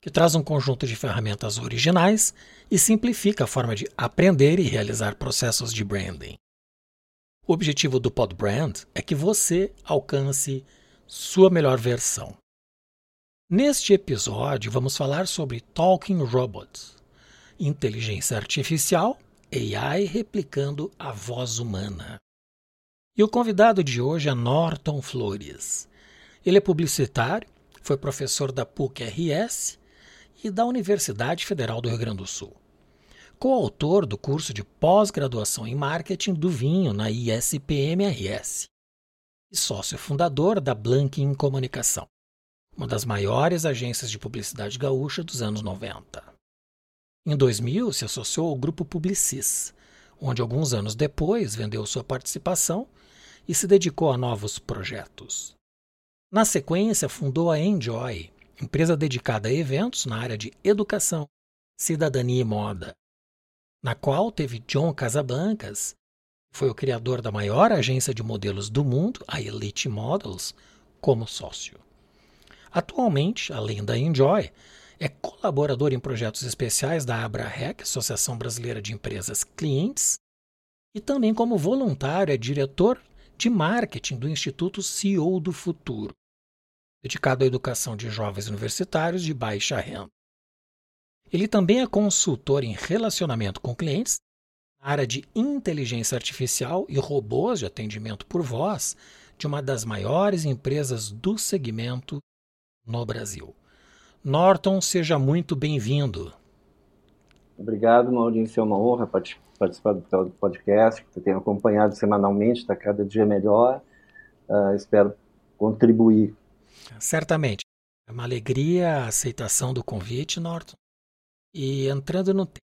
que traz um conjunto de ferramentas originais e simplifica a forma de aprender e realizar processos de branding. O objetivo do Pod Brand é que você alcance sua melhor versão. Neste episódio, vamos falar sobre Talking Robots, inteligência artificial AI replicando a voz humana. E o convidado de hoje é Norton Flores. Ele é publicitário, foi professor da PUC-RS e da Universidade Federal do Rio Grande do Sul. Coautor do curso de pós-graduação em marketing do vinho na ISPM-RS e sócio fundador da Blanking Comunicação, uma das maiores agências de publicidade gaúcha dos anos 90. Em 2000, se associou ao grupo Publicis, onde alguns anos depois vendeu sua participação e se dedicou a novos projetos. Na sequência, fundou a Enjoy, empresa dedicada a eventos na área de educação, cidadania e moda, na qual teve John Casablancas, que foi o criador da maior agência de modelos do mundo, a Elite Models, como sócio. Atualmente, além da Enjoy, é colaborador em projetos especiais da AbraRec, Associação Brasileira de Empresas Clientes, e também como voluntário é diretor de marketing do Instituto CEO do Futuro, dedicado à educação de jovens universitários de baixa renda. Ele também é consultor em relacionamento com clientes na área de inteligência artificial e robôs de atendimento por voz de uma das maiores empresas do segmento no Brasil. Norton, seja muito bem-vindo. Obrigado, Maurício. É uma honra participar do podcast, que você acompanhado semanalmente, está cada dia melhor. Uh, espero contribuir. Certamente. É uma alegria a aceitação do convite, Norton. E entrando no tema.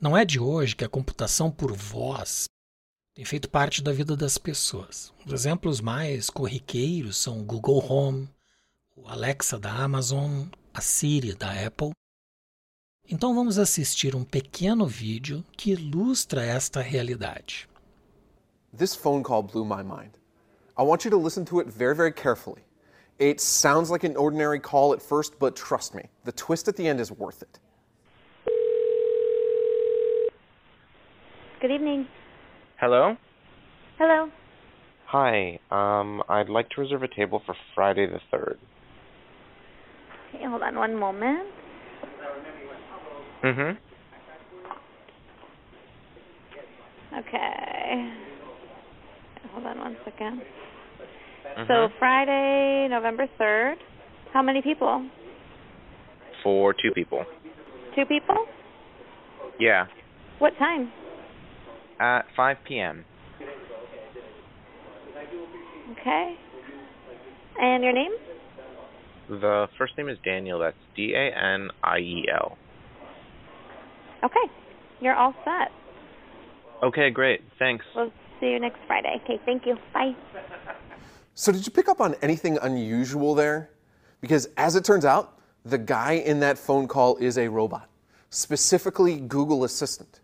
Não é de hoje que a computação por voz tem feito parte da vida das pessoas. Os exemplos mais corriqueiros são o Google Home, o Alexa da Amazon, a Siri da Apple. Então vamos assistir um pequeno vídeo que ilustra esta realidade. This phone call blew my mind. I want you to listen to it very, very carefully. It sounds like an ordinary call at first, but trust me, the twist at the end is worth it. Good evening. Hello? Hello. Hi, um, I'd like to reserve a table for Friday the 3rd. Okay, hold on one moment. Mm-hmm. Okay. Hold on one second. Mhm. So Friday, November 3rd. How many people? For two people. Two people? Yeah. What time? At 5 p.m. Okay. And your name? The first name is Daniel. That's D A N I E L. Okay. You're all set. Okay, great. Thanks. We'll see you next Friday. Okay, thank you. Bye. So, did you pick up on anything unusual there? Because as it turns out, the guy in that phone call is a robot, specifically Google Assistant.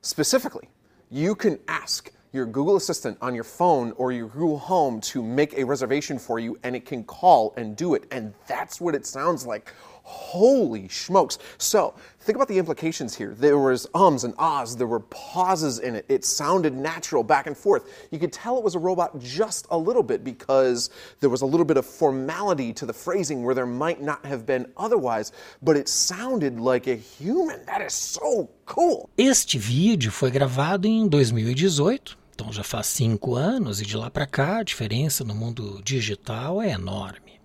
Specifically, you can ask your Google Assistant on your phone or your Google Home to make a reservation for you, and it can call and do it. And that's what it sounds like. Holy smokes. So, think about the implications here. There was ums and ahs, there were pauses in it. It sounded natural back and forth. You could tell it was a robot just a little bit because there was a little bit of formality to the phrasing where there might not have been otherwise, but it sounded like a human. That is so cool. Este vídeo foi gravado em 2018, então já faz cinco anos, e de lá para cá a diferença no mundo digital é enorme.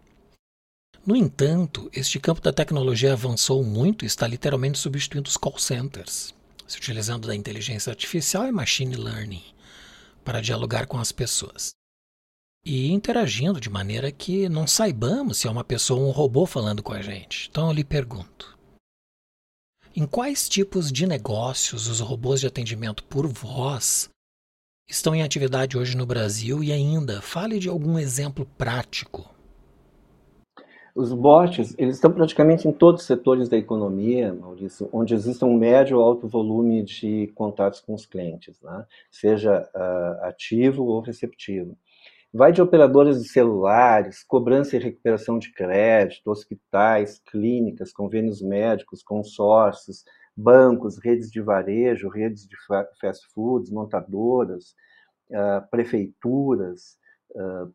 No entanto, este campo da tecnologia avançou muito e está literalmente substituindo os call centers, se utilizando da inteligência artificial e machine learning para dialogar com as pessoas. E interagindo de maneira que não saibamos se é uma pessoa ou um robô falando com a gente. Então eu lhe pergunto: Em quais tipos de negócios os robôs de atendimento por voz estão em atividade hoje no Brasil e ainda fale de algum exemplo prático. Os bots, eles estão praticamente em todos os setores da economia, Maurício, onde existe um médio ou alto volume de contatos com os clientes, né? seja uh, ativo ou receptivo. Vai de operadoras de celulares, cobrança e recuperação de crédito, hospitais, clínicas, convênios médicos, consórcios, bancos, redes de varejo, redes de fast foods, montadoras, uh, prefeituras. Uh,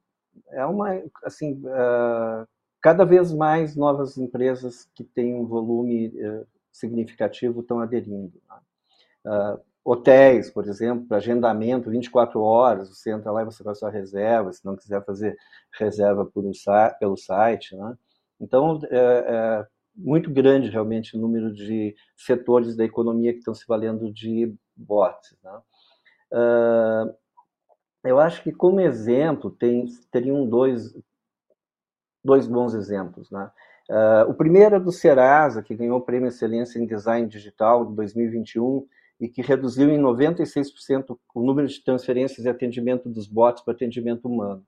é uma, assim, uh, cada vez mais novas empresas que têm um volume eh, significativo estão aderindo. Né? Uh, hotéis, por exemplo, para agendamento 24 horas, você entra lá e você faz sua reserva, se não quiser fazer reserva por um, pelo site. Né? Então, é, é, muito grande realmente o número de setores da economia que estão se valendo de bots. Né? Uh, eu acho que, como exemplo, tem, teriam dois, dois bons exemplos. Né? Uh, o primeiro é do Serasa, que ganhou o Prêmio Excelência em Design Digital de 2021 e que reduziu em 96% o número de transferências e atendimento dos bots para atendimento humano.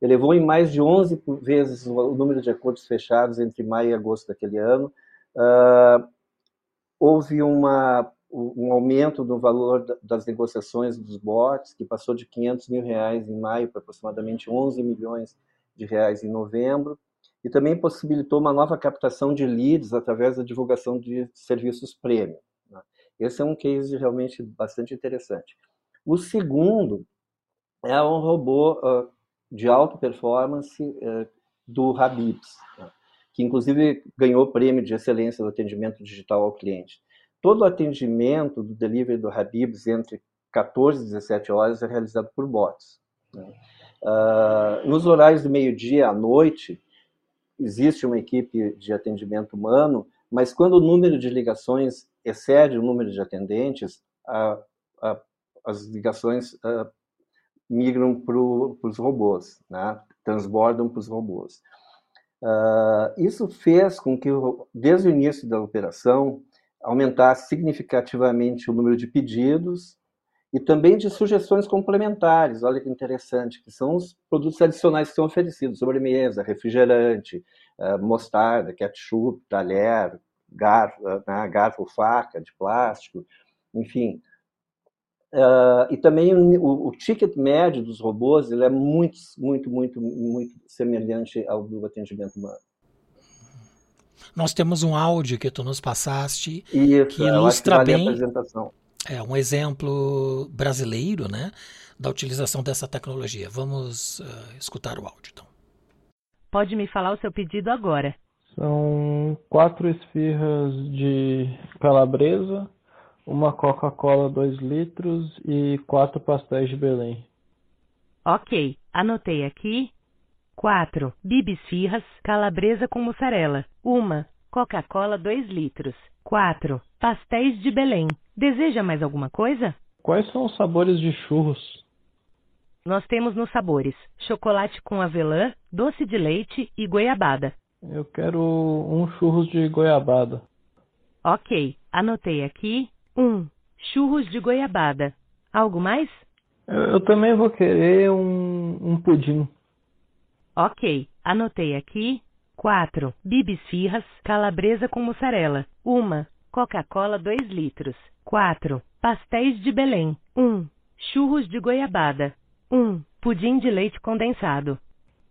Elevou em mais de 11 vezes o número de acordos fechados entre maio e agosto daquele ano. Uh, houve uma, um aumento no valor das negociações dos bots, que passou de 500 mil reais em maio para aproximadamente 11 milhões de reais em novembro, e também possibilitou uma nova captação de leads através da divulgação de serviços premium. Né? Esse é um case realmente bastante interessante. O segundo é um robô uh, de alta performance uh, do Habibs, né? que inclusive ganhou o prêmio de excelência do atendimento digital ao cliente. Todo o atendimento do delivery do Habibs entre 14 e 17 horas é realizado por bots. Né? Uh, nos horários do meio-dia à noite, existe uma equipe de atendimento humano, mas quando o número de ligações excede o número de atendentes, a, a, as ligações uh, migram para os robôs, né? transbordam para os robôs. Uh, isso fez com que, desde o início da operação, aumentasse significativamente o número de pedidos e também de sugestões complementares. Olha que interessante, que são os produtos adicionais que são oferecidos: sobremesa, refrigerante, uh, mostarda, ketchup, talher, garfo, uh, né, garfo, faca de plástico, enfim. Uh, e também o, o, ticket médio dos robôs ele é muito, muito, muito, muito semelhante ao do atendimento humano. Nós temos um áudio que tu nos passaste Isso, que ilustra que bem apresentação é um exemplo brasileiro né, da utilização dessa tecnologia. Vamos uh, escutar o áudio, então. Pode me falar o seu pedido agora. São quatro esfirras de calabresa, uma Coca-Cola 2 litros e quatro pastéis de Belém. Ok, anotei aqui. Quatro bibisfirras, calabresa com mussarela. Uma Coca-Cola 2 litros. Quatro pastéis de Belém. Deseja mais alguma coisa? Quais são os sabores de churros? Nós temos nos sabores chocolate com avelã, doce de leite e goiabada. Eu quero um churros de goiabada. Ok, anotei aqui. Um, churros de goiabada. Algo mais? Eu, eu também vou querer um, um pudim. Ok, anotei aqui. Quatro, bibisfirras, calabresa com mussarela. Uma, Coca-Cola 2 litros. 4. Pastéis de Belém. 1. Churros de goiabada. 1. Pudim de leite condensado.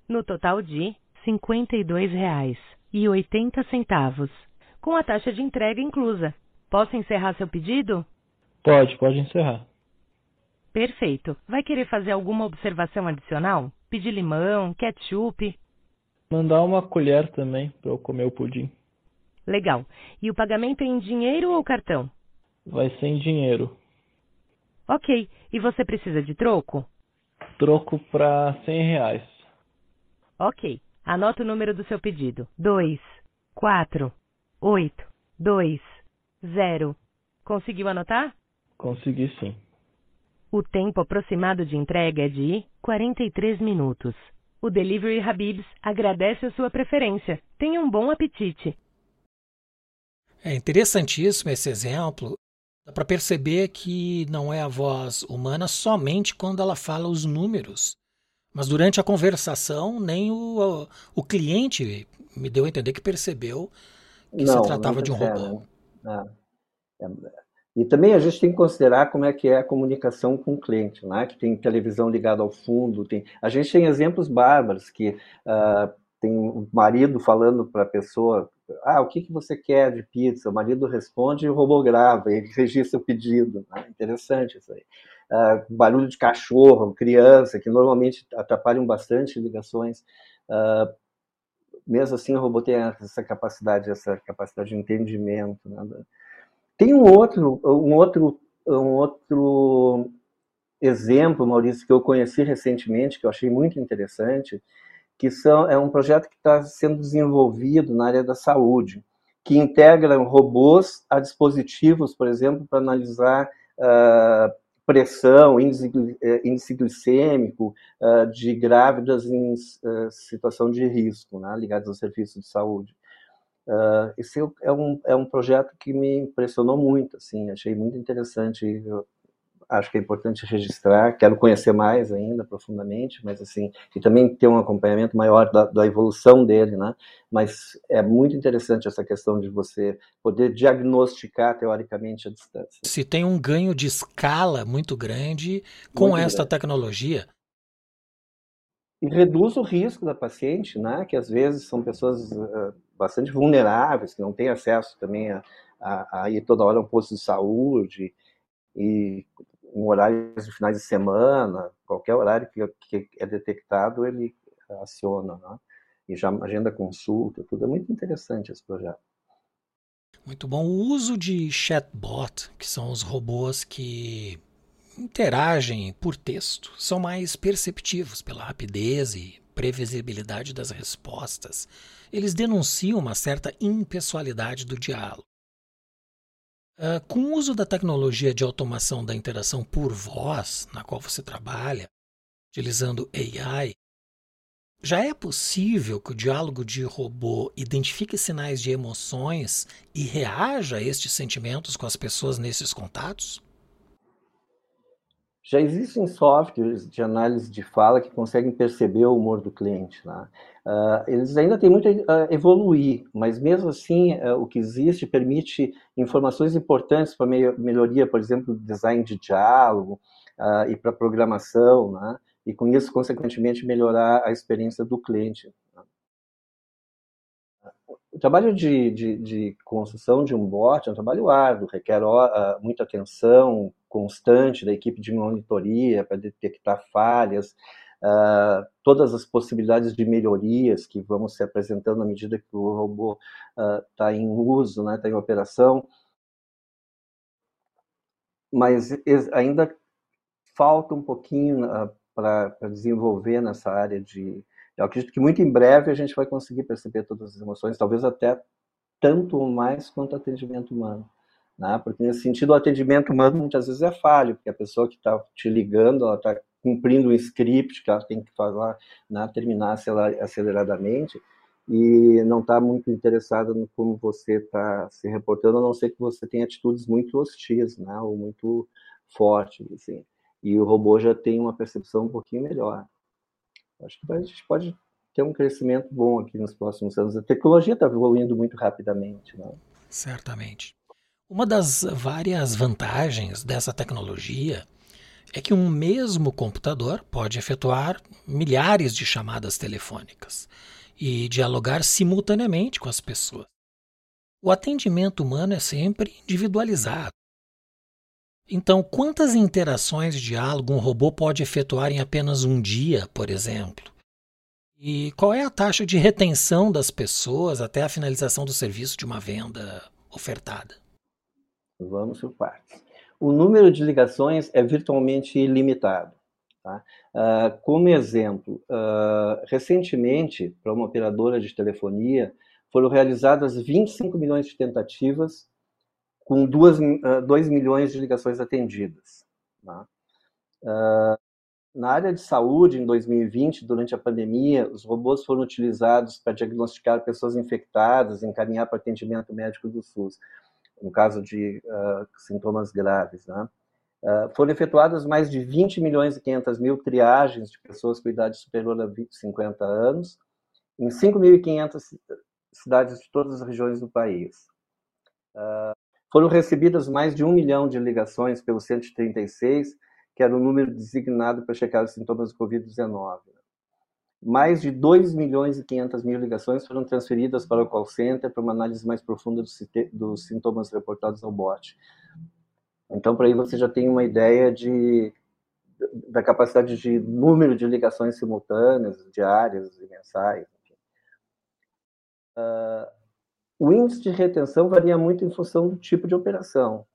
No total de R$ 52,80, com a taxa de entrega inclusa. Posso encerrar seu pedido? Pode, pode encerrar. Perfeito. Vai querer fazer alguma observação adicional? Pedir limão, ketchup? Mandar uma colher também para eu comer o pudim. Legal. E o pagamento é em dinheiro ou cartão? Vai ser em dinheiro. Ok. E você precisa de troco? Troco para 100 reais. Ok. Anota o número do seu pedido. 2, 4, 8, 2, 0. Conseguiu anotar? Consegui sim. O tempo aproximado de entrega é de 43 minutos. O Delivery Habibs agradece a sua preferência. Tenha um bom apetite. É interessantíssimo esse exemplo. Dá para perceber que não é a voz humana somente quando ela fala os números. Mas durante a conversação, nem o, o cliente me deu a entender que percebeu que não, se tratava de um robô. É. É. E também a gente tem que considerar como é que é a comunicação com o cliente, né? que tem televisão ligada ao fundo. Tem... A gente tem exemplos bárbaros, que uh, tem o um marido falando para a pessoa, ah, o que, que você quer de pizza? O marido responde e o robô grava, ele registra o pedido. Né? Interessante isso aí. Uh, barulho de cachorro, criança, que normalmente atrapalham bastante ligações. Uh, mesmo assim, o robô tem essa capacidade, essa capacidade de entendimento. Né? Tem um outro, um outro, um outro exemplo, Maurício, que eu conheci recentemente, que eu achei muito interessante, que são, é um projeto que está sendo desenvolvido na área da saúde, que integra robôs a dispositivos, por exemplo, para analisar uh, pressão, índice, eh, índice glicêmico uh, de grávidas em uh, situação de risco, né, ligadas ao serviço de saúde. Esse é um, é um projeto que me impressionou muito, assim, achei muito interessante. Acho que é importante registrar, quero conhecer mais ainda profundamente, mas assim, e também ter um acompanhamento maior da, da evolução dele, né? Mas é muito interessante essa questão de você poder diagnosticar teoricamente a distância. Se tem um ganho de escala muito grande com muito esta grande. tecnologia, e reduz o risco da paciente, né? Que às vezes são pessoas uh, bastante vulneráveis, que não têm acesso também a, a, a ir toda hora a um posto de saúde e em horários de finais de semana, qualquer horário que, que é detectado, ele aciona, né? E já agenda consulta, tudo. É muito interessante esse projeto. Muito bom. O uso de chatbot, que são os robôs que interagem por texto, são mais perceptivos pela rapidez e previsibilidade das respostas. Eles denunciam uma certa impessoalidade do diálogo. Uh, com o uso da tecnologia de automação da interação por voz, na qual você trabalha, utilizando AI, já é possível que o diálogo de robô identifique sinais de emoções e reaja a estes sentimentos com as pessoas nesses contatos? Já existem softwares de análise de fala que conseguem perceber o humor do cliente. Né? Uh, eles ainda têm muito a evoluir, mas mesmo assim, uh, o que existe permite informações importantes para me melhoria, por exemplo, do design de diálogo uh, e para programação, né? e com isso, consequentemente, melhorar a experiência do cliente. O trabalho de, de, de, construção de um bot é um trabalho árduo, requer muita atenção, constante da equipe de monitoria para detectar falhas, uh, todas as possibilidades de melhorias que vão se apresentando à medida que o robô está uh, em uso, está né, tá em operação. Mas ainda falta um pouquinho uh, ah, para desenvolver nessa área de. Eu acredito que muito em breve a gente vai conseguir perceber todas as emoções, talvez até tanto ou mais quanto atendimento humano. Né? Porque, nesse sentido, o atendimento humano muitas vezes é falho, porque a pessoa que está te ligando, ela está cumprindo um script que ela tem que falar, né, terminar aceleradamente, e não está muito interessada no como você está se reportando, a não ser que você tenha atitudes muito hostis, né, ou muito fortes, assim. E o robô já tem uma percepção um pouquinho melhor. Acho que a gente pode ter um crescimento bom aqui nos próximos anos. A tecnologia está evoluindo muito rapidamente. Né? Certamente. Uma das várias vantagens dessa tecnologia é que um mesmo computador pode efetuar milhares de chamadas telefônicas e dialogar simultaneamente com as pessoas. O atendimento humano é sempre individualizado. Então, quantas interações de diálogo um robô pode efetuar em apenas um dia, por exemplo? E qual é a taxa de retenção das pessoas até a finalização do serviço de uma venda ofertada? Vamos por partes. O número de ligações é virtualmente ilimitado. Tá? Uh, como exemplo, uh, recentemente, para uma operadora de telefonia, foram realizadas 25 milhões de tentativas com 2, uh, 2 milhões de ligações atendidas. Tá? Na área de saúde, em 2020, durante a pandemia, os robôs foram utilizados para diagnosticar pessoas infectadas, encaminhar para atendimento médico do SUS, no caso de uh, sintomas graves. Né? Uh, foram efetuadas mais de 20 milhões e 500 mil triagens de pessoas com idade superior a 20, 50 anos, em 5.500 cidades de todas as regiões do país. Uh, foram recebidas mais de um milhão de ligações pelo 136, que era o número designado para checar os sintomas do Covid-19. Mais de 2 milhões e 500 mil ligações foram transferidas para o call center para uma análise mais profunda dos, sintomas reportados ao bot. Então, por aí você já tem uma ideia de, da capacidade de número de ligações simultâneas, diárias e mensais. Uh, o índice de retenção varia muito em função do tipo de operação.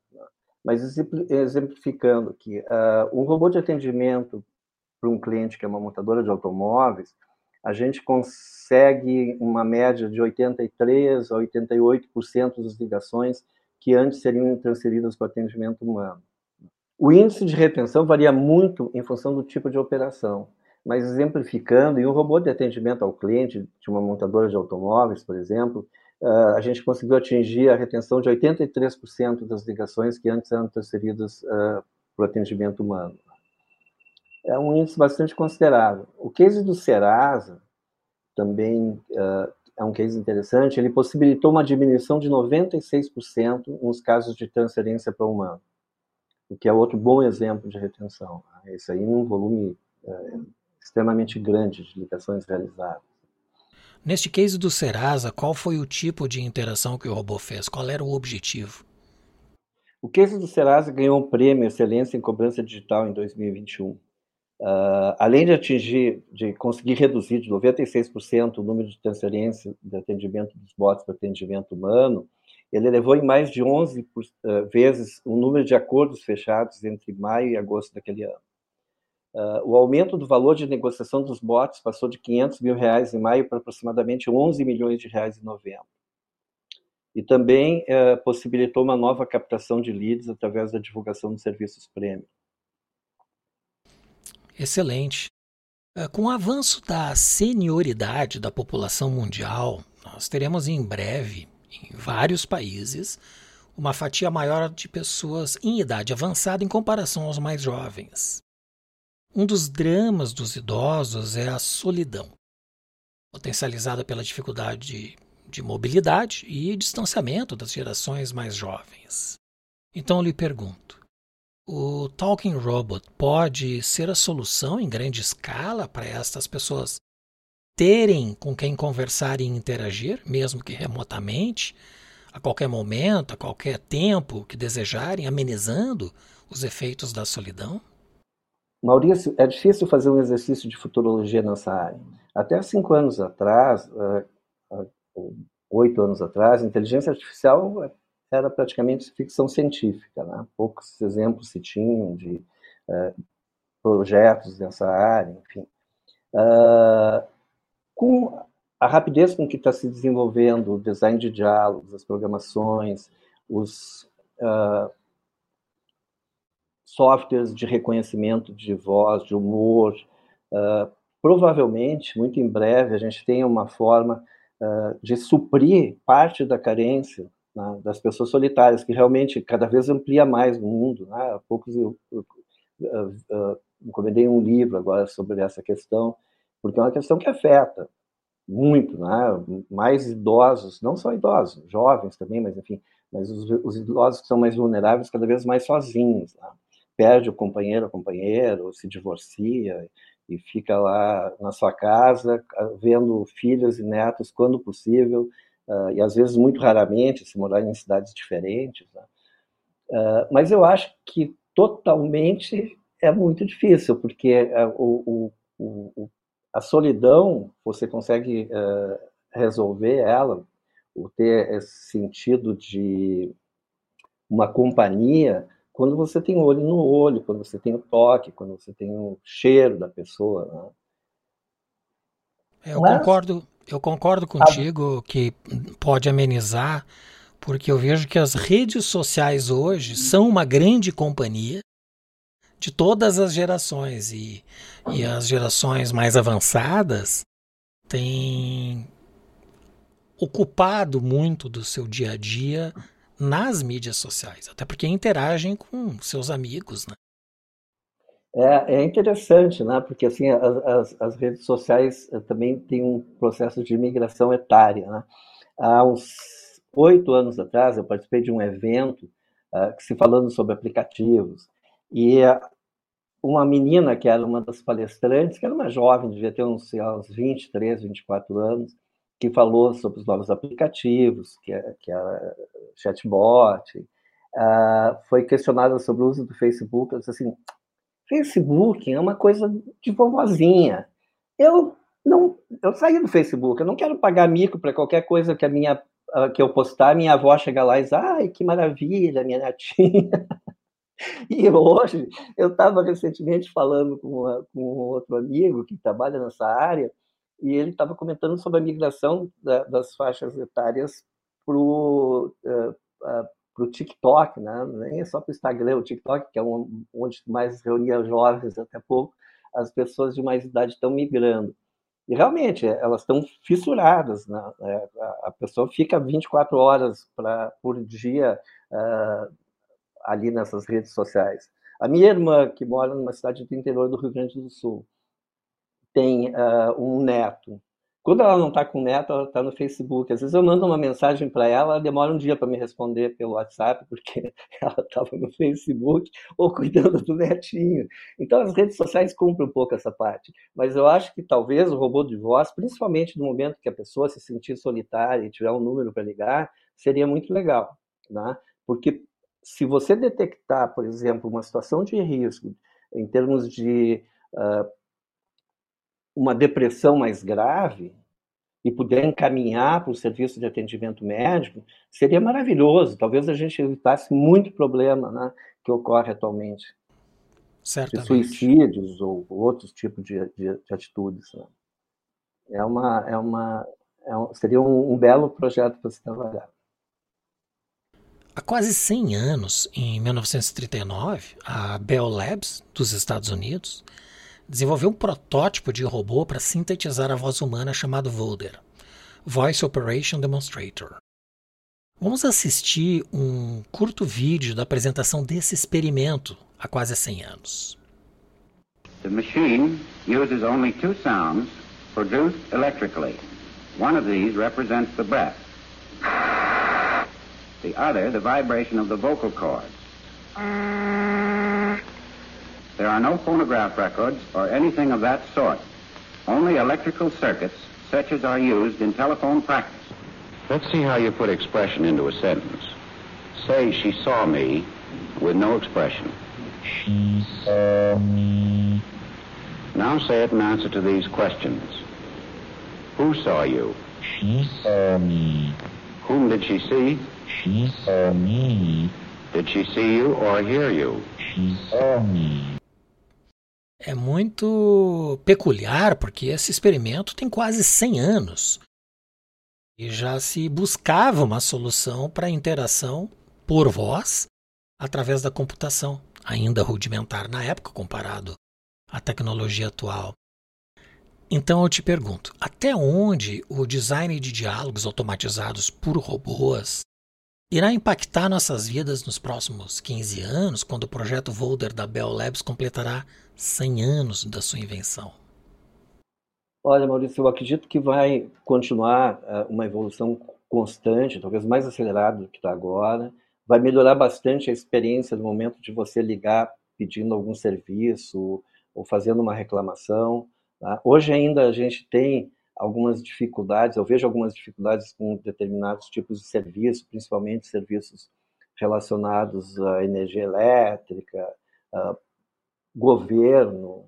Mas exemplificando aqui, uh, um robô de atendimento para um cliente que é uma montadora de automóveis, a gente consegue uma média de 83 a 88% das ligações que antes seriam transferidas para o atendimento humano. O índice de retenção varia muito em função do tipo de operação, mas exemplificando, em um robô de atendimento ao cliente de uma montadora de automóveis, por exemplo, uh, a gente conseguiu atingir a retenção de 83% das ligações que antes eram transferidas uh, para o atendimento humano. É um índice bastante considerável. O case do Serasa também uh, é um case interessante. Ele possibilitou uma diminuição de 96% nos casos de transferência para o humano, o que é outro bom exemplo de retenção. Esse aí num volume extremamente grande de ligações realizadas. Neste case do Serasa, qual foi o tipo de interação que o robô fez? Qual era o objetivo? O case do Serasa ganhou um prêmio Excelência em Cobrança Digital em 2021. Uh, além de atingir, de conseguir reduzir de 96% o número de transferência de atendimento dos bots para atendimento humano, ele elevou em mais de 11 uh, ah, vezes o número de acordos fechados entre maio e agosto daquele ano. Uh, o aumento do valor de negociação dos bots passou de 500 mil reais em maio para aproximadamente 11 milhões de reais em novembro. E também uh, possibilitou uma nova captação de leads através da divulgação de serviços premium. Excelente. Uh, com o avanço da senioridade da população mundial, nós teremos em breve, em vários países, uma fatia maior de pessoas em idade avançada em comparação aos mais jovens. Um dos dramas dos idosos é a solidão, potencializada pela dificuldade de, de mobilidade e distanciamento das gerações mais jovens. Então eu lhe pergunto: o Talking Robot pode ser a solução em grande escala para estas pessoas terem com quem conversar e interagir, mesmo que remotamente, a qualquer momento, a qualquer tempo que desejarem, amenizando os efeitos da solidão? Maurício, é difícil fazer um exercício de futurologia nessa área. Até cinco anos atrás, eh, oito anos atrás, inteligência artificial era praticamente ficção científica. Né? Poucos exemplos se tinham de uh, projetos nessa área, enfim. Uh, com a rapidez com que está se desenvolvendo o design de diálogos, as programações, os uh, softwares de reconhecimento de voz, de humor. Uh, provavelmente, muito em breve, a gente tenha uma forma de suprir parte da carência né, das pessoas solitárias, que realmente cada vez amplia mais o mundo. Né? Há poucos eu, eu, eu, eu encomendei um livro agora sobre essa questão, porque é uma questão que afeta muito, né? mais idosos, não só idosos, jovens também, mas enfim, mas os, os idosos que são mais vulneráveis cada vez mais sozinhos. Né? perde o companheiro ou companheiro, se divorcia e fica lá na sua casa vendo filhos e netos quando possível, uh, e às vezes muito raramente, se morar em cidades diferentes. Né? Uh, mas eu acho que totalmente é muito difícil, porque uh, o, o, o, a solidão, você consegue resolver ela, ou ter esse sentido de uma companhia, quando você tem olho no olho, quando você tem o toque, quando você tem o cheiro da pessoa. Né? Eu Mas, concordo, eu concordo contigo a... que pode amenizar, porque eu vejo que as redes sociais hoje são uma grande companhia de todas as gerações e, e as gerações mais avançadas têm ocupado muito do seu dia a dia nas mídias sociais, até porque interagem com seus amigos, né? É, é interessante, né? Porque assim as, as, redes sociais eh, também têm um processo de migração etária, né? Há uns oito anos atrás eu participei de um evento uh, que se falando sobre aplicativos e uma menina que era uma das palestrantes, que era uma jovem, devia ter uns, uns 23, 24 anos, que falou sobre os novos aplicativos, que é, que é chatbot, uh, foi questionada sobre o uso do Facebook, ela disse assim, Facebook é uma coisa de vovozinha. Eu não, eu saí do Facebook, eu não quero pagar mico para qualquer coisa que a minha que eu postar, minha avó chega lá e diz, ai, que maravilha, minha netinha. E hoje, eu estava recentemente falando com, uma, com outro amigo que trabalha nessa área, e ele estava comentando sobre a migração da, das faixas etárias para uh, uh, TikTok, né? nem é só para o Instagram, o TikTok, que é um, onde mais reunia jovens até pouco, as pessoas de mais idade estão migrando. E realmente, elas estão fissuradas. Né? É, a pessoa fica 24 horas pra, por dia uh, ali nessas redes sociais. A minha irmã, que mora numa cidade do interior do Rio Grande do Sul, tem uh, um neto. Quando ela não está com o neto, ela está no Facebook. Às vezes eu mando uma mensagem para ela, ela demora um dia para me responder pelo WhatsApp, porque ela estava no Facebook ou cuidando do netinho. Então as redes sociais cumprem um pouco essa parte. Mas eu acho que talvez o robô de voz, principalmente no momento que a pessoa se sentir solitária e tiver um número para ligar, seria muito legal. Né? Porque se você detectar, por exemplo, uma situação de risco em termos de uh, uma depressão mais grave e puder encaminhar para o serviço de atendimento médico, seria maravilhoso. Talvez a gente evitasse muito problema né, que ocorre atualmente. Certamente. De suicídios ou outros tipos de, de, de atitudes. Né? É uma, é uma, é um, seria um, um belo projeto para se trabalhar. Há quase 100 anos, em 1939, a Bell Labs, dos Estados Unidos, desenvolveu um protótipo de robô para sintetizar a voz humana chamado Volder, Voice Operation Demonstrator. Vamos assistir um curto vídeo da apresentação desse experimento há quase 100 anos. The machine uses only two sounds produced electrically. One of these represents the breath. The other, the vibration of the vocal cords. There are no phonograph records or anything of that sort. Only electrical circuits such as are used in telephone practice. Let's see how you put expression into a sentence. Say, she saw me with no expression. She saw me. Now say it in answer to these questions. Who saw you? She saw me. Whom did she see? She saw me. Did she see you or hear you? She saw me. É muito peculiar, porque esse experimento tem quase 100 anos e já se buscava uma solução para a interação por voz através da computação, ainda rudimentar na época comparado à tecnologia atual. Então eu te pergunto, até onde o design de diálogos automatizados por robôs irá impactar nossas vidas nos próximos 15 anos, quando o projeto Volder da Bell Labs completará 100 anos da sua invenção? Olha, Maurício, eu acredito que vai continuar uh, uma evolução constante, talvez mais acelerada do que está agora. Vai melhorar bastante a experiência no momento de você ligar pedindo algum serviço ou fazendo uma reclamação. Tá? Hoje ainda a gente tem algumas dificuldades, eu vejo algumas dificuldades com determinados tipos de serviço, principalmente serviços relacionados à energia elétrica, governo,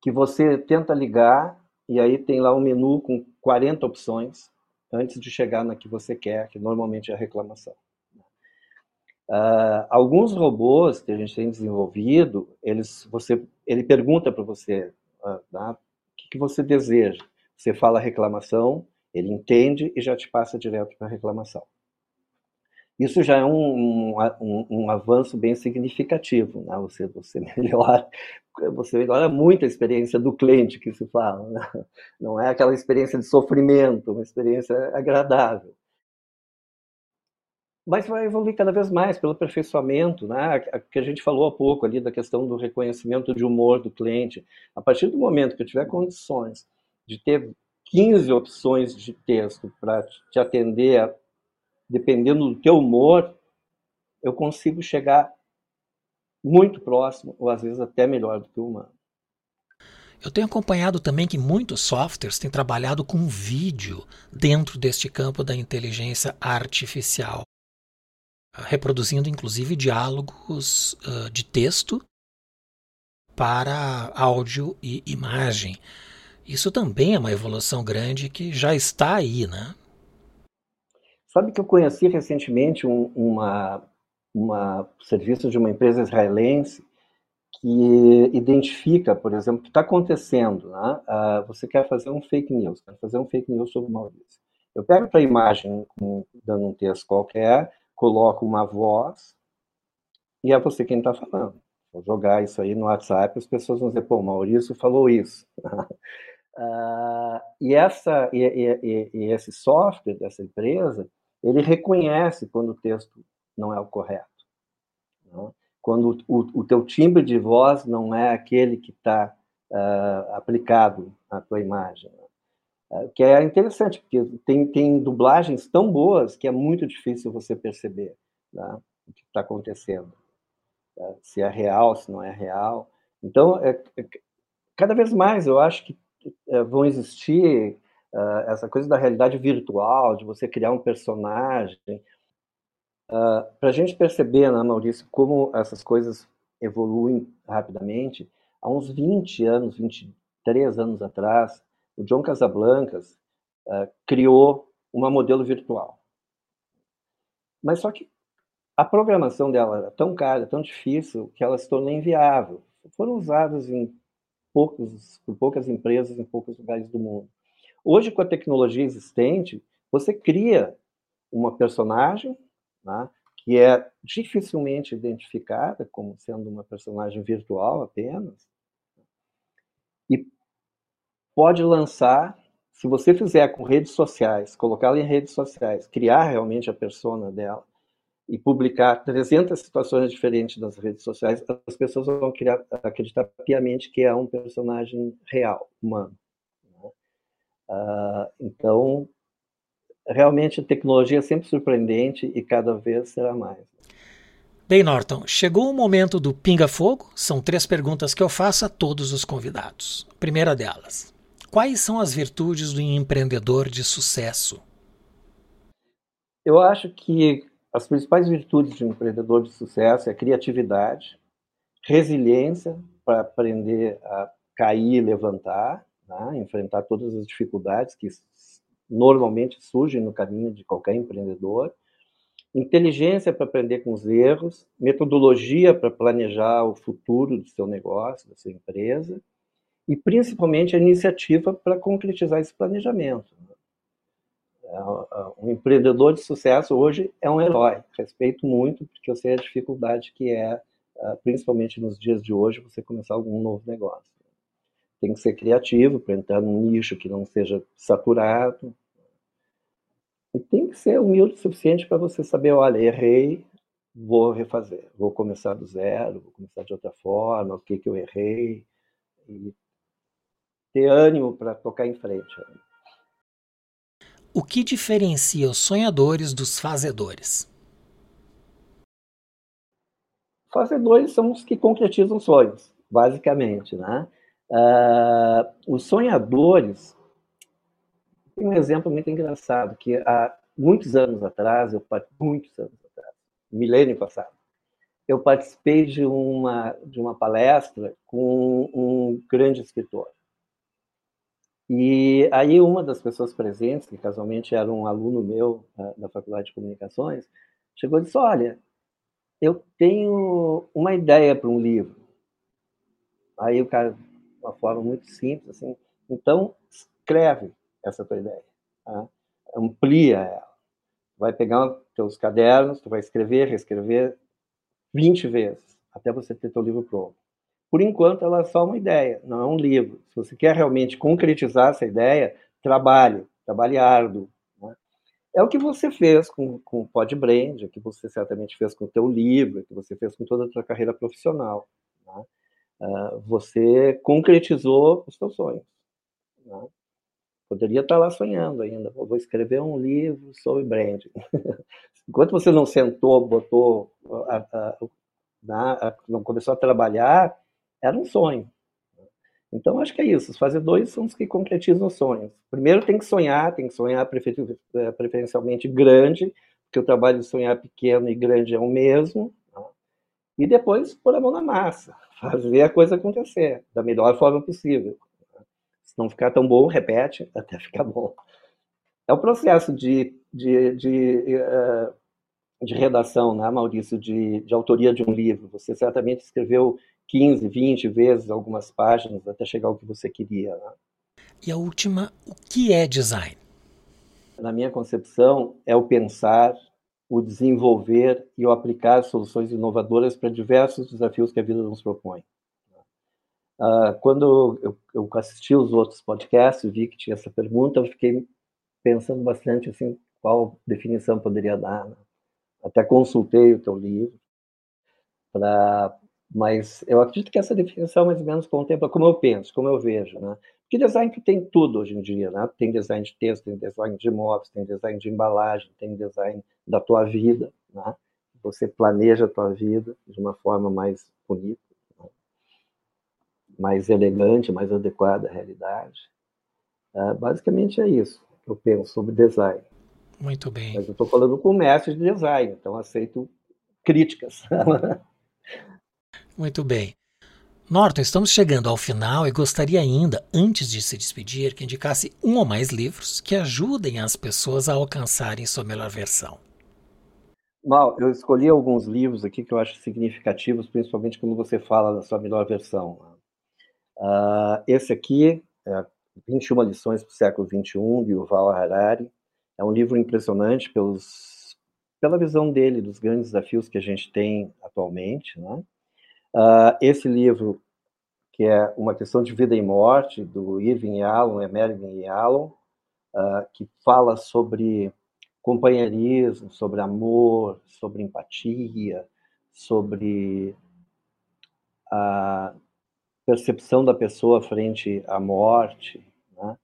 que você tenta ligar e aí tem lá um menu com 40 opções antes de chegar na que você quer, que normalmente é a reclamação. Uh, alguns robôs que a gente tem desenvolvido, eles, você, ele pergunta para você uh, o que, que você deseja. Você fala reclamação, ele entende e já te passa direto para a reclamação. Isso já é um, um, um avanço bem significativo, né? Você, você melhora, você melhora muito a experiência do cliente que se fala, né? não é aquela experiência de sofrimento, uma experiência agradável. Mas vai evoluir cada vez mais pelo aperfeiçoamento, né? que a gente falou há pouco ali da questão do reconhecimento de humor do cliente. A partir do momento que eu tiver condições de ter 15 opções de texto para te atender dependendo do teu humor, eu consigo chegar muito próximo, ou às vezes até melhor do que o humano. Eu tenho acompanhado também que muitos softwares têm trabalhado com vídeo dentro deste campo da inteligência artificial, reproduzindo inclusive diálogos uh, de texto para áudio e imagem. Isso também é uma evolução grande que já está aí, né? Sabe que eu conheci recentemente um uma, uma serviço de uma empresa israelense que identifica, por exemplo, o que está acontecendo. Né? Uh, você quer fazer um fake news, quer fazer um fake news sobre Maurício. Eu pego a imagem, com, dando um texto qualquer, coloco uma voz e é você quem está falando. Vou jogar isso aí no WhatsApp, as pessoas vão dizer, pô, Maurício falou isso. uh, e, essa, e, e, e, esse software dessa empresa, ele reconhece quando o texto não é o correto. Né? Quando o, o, teu timbre de voz não é aquele que está uh, ah, aplicado à tua imagem. Né? Uh, que é interessante, porque tem, tem dublagens tão boas que é muito difícil você perceber né, o que está acontecendo. Uh, se é real, se não é real. Então, é, é, cada vez mais eu acho que é, vão existir uh, essa coisa da realidade virtual, de você criar um personagem. Uh, ah, Para a gente perceber, né, Maurício, como essas coisas evoluem rapidamente, há uns 20 anos, 23 anos atrás, o John Casablancas uh, criou uma modelo virtual. Mas só que a programação dela era tão cara, tão difícil, que ela se tornou inviável. Foram usadas em poucos, por poucas empresas em poucos lugares do mundo. Hoje, com a tecnologia existente, você cria uma personagem né, que é dificilmente identificada como sendo uma personagem virtual apenas, e pode lançar, se você fizer com redes sociais, colocá-la em redes sociais, criar realmente a persona dela e publicar 300 situações diferentes nas redes sociais, as pessoas vão criar, acreditar piamente que é um personagem real, humano. Uh, então, realmente a tecnologia é sempre surpreendente e cada vez será mais. Bem, Norton, chegou o momento do pinga-fogo. São três perguntas que eu faço a todos os convidados. Primeira delas: quais são as virtudes do empreendedor de sucesso? Eu acho que as principais virtudes de um empreendedor de sucesso é criatividade, resiliência para aprender a cair e levantar, né? enfrentar todas as dificuldades que normalmente surgem no caminho de qualquer empreendedor, inteligência para aprender com os erros, metodologia para planejar o futuro do seu negócio, da sua empresa, e principalmente a iniciativa para concretizar esse planejamento. É, um empreendedor de sucesso hoje é um herói. Respeito muito, porque eu sei a dificuldade que é, ah, principalmente nos dias de hoje, você começar algum novo negócio tem que ser criativo para entrar num nicho que não seja saturado. E tem que ser humilde o suficiente para você saber, olha, errei, vou refazer, vou começar do zero, vou começar de outra forma, o que que eu errei e ter ânimo para tocar em frente. O que diferencia os sonhadores dos fazedores? Fazedores são os que concretizam sonhos, basicamente, né? Uh, os sonhadores, tem um exemplo muito engraçado, que há muitos anos atrás, eu muitos anos atrás, milênio passado, eu participei de uma, de uma palestra com um grande escritor. E aí uma das pessoas presentes, que casualmente era um aluno meu uh, da Faculdade de Comunicações, chegou e disse, olha, eu tenho uma ideia para um livro. Aí o cara uma forma muito simples. Assim. Então, escreve essa tua ideia, tá? amplia ela. vai pegar teus cadernos, tu vai escrever, reescrever 20 vezes, até você ter teu livro pronto. Por enquanto, ela é só uma ideia, não é um livro. Se você quer realmente concretizar essa ideia, trabalhe, trabalhe árduo. Né? É o que você fez com, com o Podbrand, é o que você certamente fez com o teu livro, é o que você fez com toda a tua carreira profissional. Né? Uh, você concretizou os seus sonhos. Né? Poderia estar lá sonhando ainda. Vou escrever um livro sobre branding. Enquanto você não sentou, botou, a, a, não começou a trabalhar, era um sonho. Então, acho que é isso. Os fazedores são os que concretizam os sonhos. Primeiro, tem que sonhar, tem que sonhar eh, preferencialmente grande, porque o trabalho de sonhar pequeno e grande é o mesmo. Né? E depois, pôr a mão na massa, fazer a coisa acontecer da melhor forma possível não ficar tão bom, repete até ficar bom. É o processo de, de, de, uh, de redação, né, Maurício, de, de autoria de um livro. Você certamente escreveu 15, 20 vezes algumas páginas até chegar ao que você queria. Né? E a última, o que é design? Na minha concepção, é o pensar, o desenvolver e o aplicar soluções inovadoras para diversos desafios que a vida nos propõe. Uh, quando eu, assisti os outros podcasts vi que tinha essa pergunta, eu fiquei pensando bastante assim qual definição poderia dar. Né? Até consultei o teu livro, pra, mas eu acredito que essa definição mais ou menos contempla como eu penso, como eu vejo, né? Porque design tem tudo hoje em dia, né? Tem design de texto, tem design de imóveis, tem design de embalagem, tem design da tua vida, né? Você planeja a tua vida de uma forma mais bonita mais elegante, mais adequada à realidade. Uh, basicamente é isso que eu penso sobre design. Muito bem. Mas eu estou falando com o mestre de design, então aceito críticas. Muito bem. Norton, estamos chegando ao final e gostaria ainda, antes de se despedir, que indicasse um ou mais livros que ajudem as pessoas a alcançarem sua melhor versão. Mal, eu escolhi alguns livros aqui que eu acho significativos, principalmente quando você fala da sua melhor versão. Uh, esse aqui é 21 lições para o século XXI, de Yuval Harari. É um livro impressionante pelos, pela visão dele dos grandes desafios que a gente tem atualmente. Né? Uh, esse livro, que é Uma Questão de Vida e Morte, do Irving Yalom, Emervin Yalom, uh, que fala sobre companheirismo, sobre amor, sobre empatia, sobre a percepção da pessoa frente à morte né?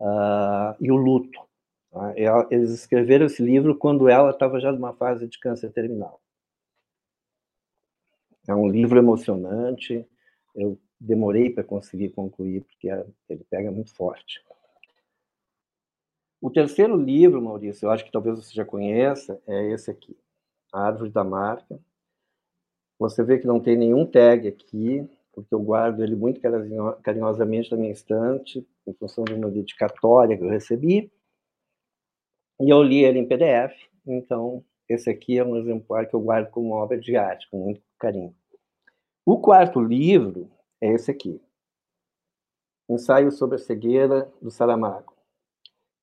uh, e o luto. Tá? Eles escreveram esse livro quando ela estava já numa fase de câncer terminal. É um livro emocionante. Eu demorei para conseguir concluir porque ele pega muito forte. O terceiro livro, Maurício, eu acho que talvez você já conheça, é esse aqui, A Árvore da Marca. Você vê que não tem nenhum tag aqui, porque eu guardo ele muito carinhosamente na minha estante, em função de uma dedicatória que eu recebi. E eu li ele em PDF, então esse aqui é um exemplar que eu guardo como obra de arte, com muito carinho. O quarto livro é esse aqui, Ensaio sobre a Cegueira, do Saramago,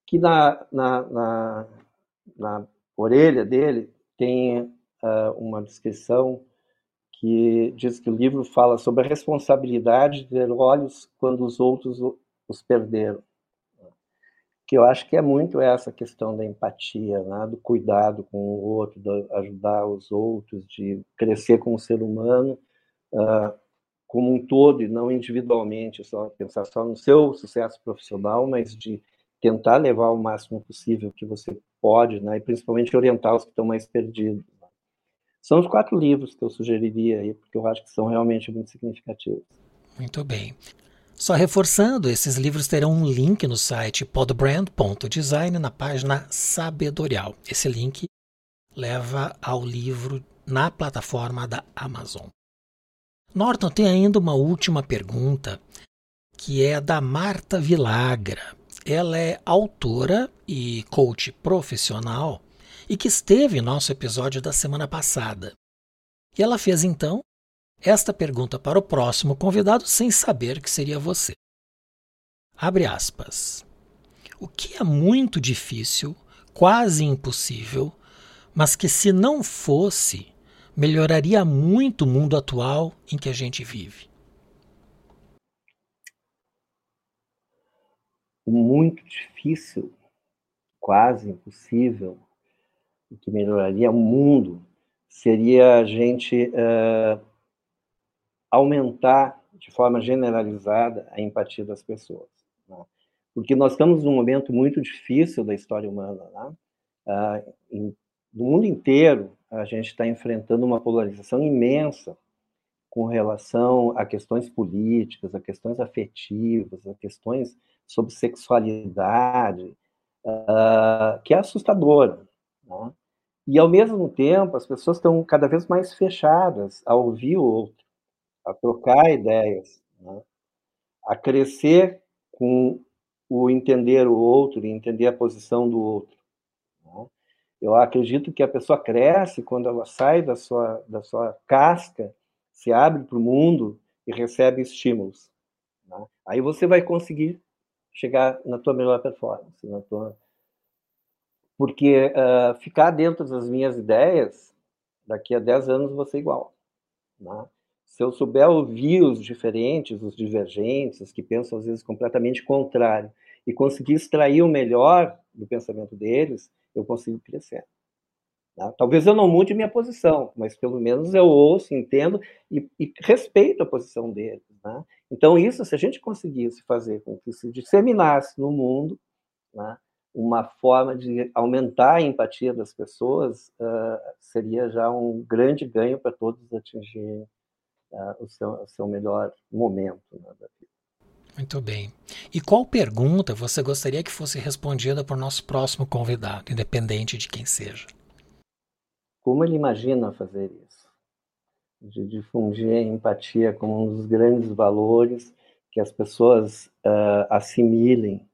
que na, na, na, na orelha dele tem uh, uma descrição que diz que o livro fala sobre a responsabilidade de ter olhos quando os outros os perderam. Que eu acho que é muito essa questão da empatia, né? do cuidado com o outro, de ajudar os outros, de crescer como ser humano uh, como um todo e não individualmente, só pensar só no seu sucesso profissional, mas de tentar levar o máximo possível que você pode, né? e principalmente orientar os que estão mais perdidos. São os quatro livros que eu sugeriria aí, porque eu acho que são realmente muito significativos. Muito bem. Só reforçando, esses livros terão um link no site podbrand.design na página Sabedorial. Esse link leva ao livro na plataforma da Amazon. Norton tem ainda uma última pergunta, que é da Marta Vilagra. Ela é autora e coach profissional e que esteve em nosso episódio da semana passada. E ela fez então esta pergunta para o próximo convidado sem saber que seria você. Abre aspas. O que é muito difícil quase impossível, mas que se não fosse, melhoraria muito o mundo atual em que a gente vive? Muito difícil, quase impossível, que melhoraria o mundo seria a gente uh, aumentar de forma generalizada a empatia das pessoas. Né? Porque nós estamos num momento muito difícil da história humana. Né? Uh, em, no mundo inteiro, a gente está enfrentando uma polarização imensa com relação a questões políticas, a questões afetivas, a questões sobre sexualidade, uh, que é assustadora. Né? E, ao mesmo tempo, as pessoas estão cada vez mais fechadas a ouvir o outro, a trocar ideias, né? a crescer com o entender o outro e entender a posição do outro. Né? Eu acredito que a pessoa cresce quando ela sai da sua, da sua casca, se abre para o mundo e recebe estímulos. Né? Aí você vai conseguir chegar na tua melhor performance, na tua porque uh, ficar dentro das minhas ideias, daqui a 10 anos ser igual. Né? Se eu souber ouvir os diferentes, os divergentes, os que pensam às vezes completamente contrário, e conseguir extrair o melhor do pensamento deles, eu consigo crescer. Né? Talvez eu não mude minha posição, mas pelo menos eu ouço, entendo e, e respeito a posição deles. Né? Então, isso, se a gente conseguisse fazer com que se disseminasse no mundo, né? uma forma de aumentar a empatia das pessoas uh, seria já um grande ganho para todos atingirem uh, o, seu, o, seu, melhor momento né, da vida. Muito bem. E qual pergunta você gostaria que fosse respondida por nosso próximo convidado, independente de quem seja? Como ele imagina fazer isso? De difundir a empatia como um dos grandes valores que as pessoas uh, assimilem,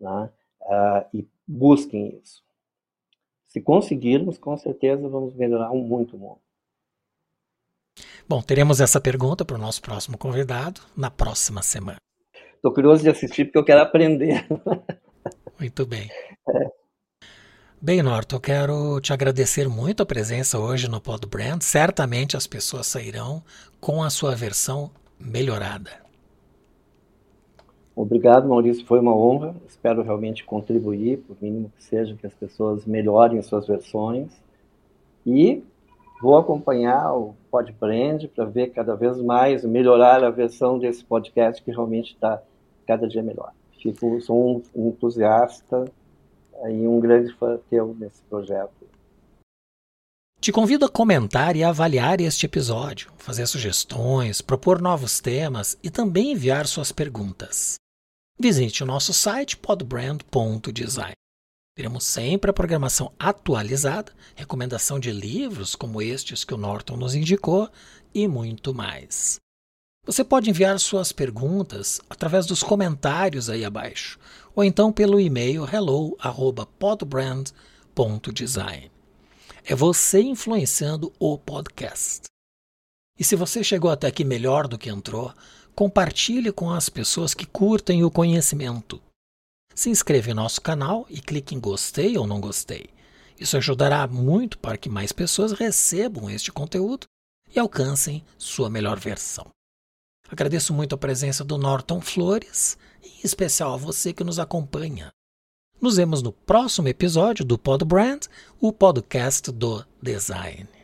né? uh, e busquem isso. Se conseguirmos, com certeza vamos melhorar muito o mundo. Bom, teremos essa pergunta para o nosso próximo convidado na próxima semana. Estou curioso de assistir porque eu quero aprender. Muito bem. É. Bem, Norton, eu quero te agradecer muito a presença hoje no Pod Brand. Certamente as pessoas sairão com a sua versão melhorada. Obrigado, Maurício, foi uma honra. Espero realmente contribuir, por mínimo que seja, que as pessoas melhorem suas versões. E vou acompanhar o Podbrand para ver cada vez mais, melhorar a versão desse podcast que realmente está cada dia melhor. Fico, sou um entusiasta e um grande fã teu nesse projeto. Te convido a comentar e avaliar este episódio, fazer sugestões, propor novos temas e também enviar suas perguntas. Visite o nosso site podbrand.design. Teremos sempre a programação atualizada, recomendação de livros como estes que o Norton nos indicou e muito mais. Você pode enviar suas perguntas através dos comentários aí abaixo, ou então pelo e-mail hello@podbrand.design. É você influenciando o podcast. E se você chegou até aqui melhor do que entrou, compartilhe com as pessoas que curtem o conhecimento. Se inscreva em nosso canal e clique em gostei ou não gostei. Isso ajudará muito para que mais pessoas recebam este conteúdo e alcancem sua melhor versão. Agradeço muito a presença do Norton Flores em especial a você que nos acompanha. Nos vemos no próximo episódio do Pod Brand, o podcast do design.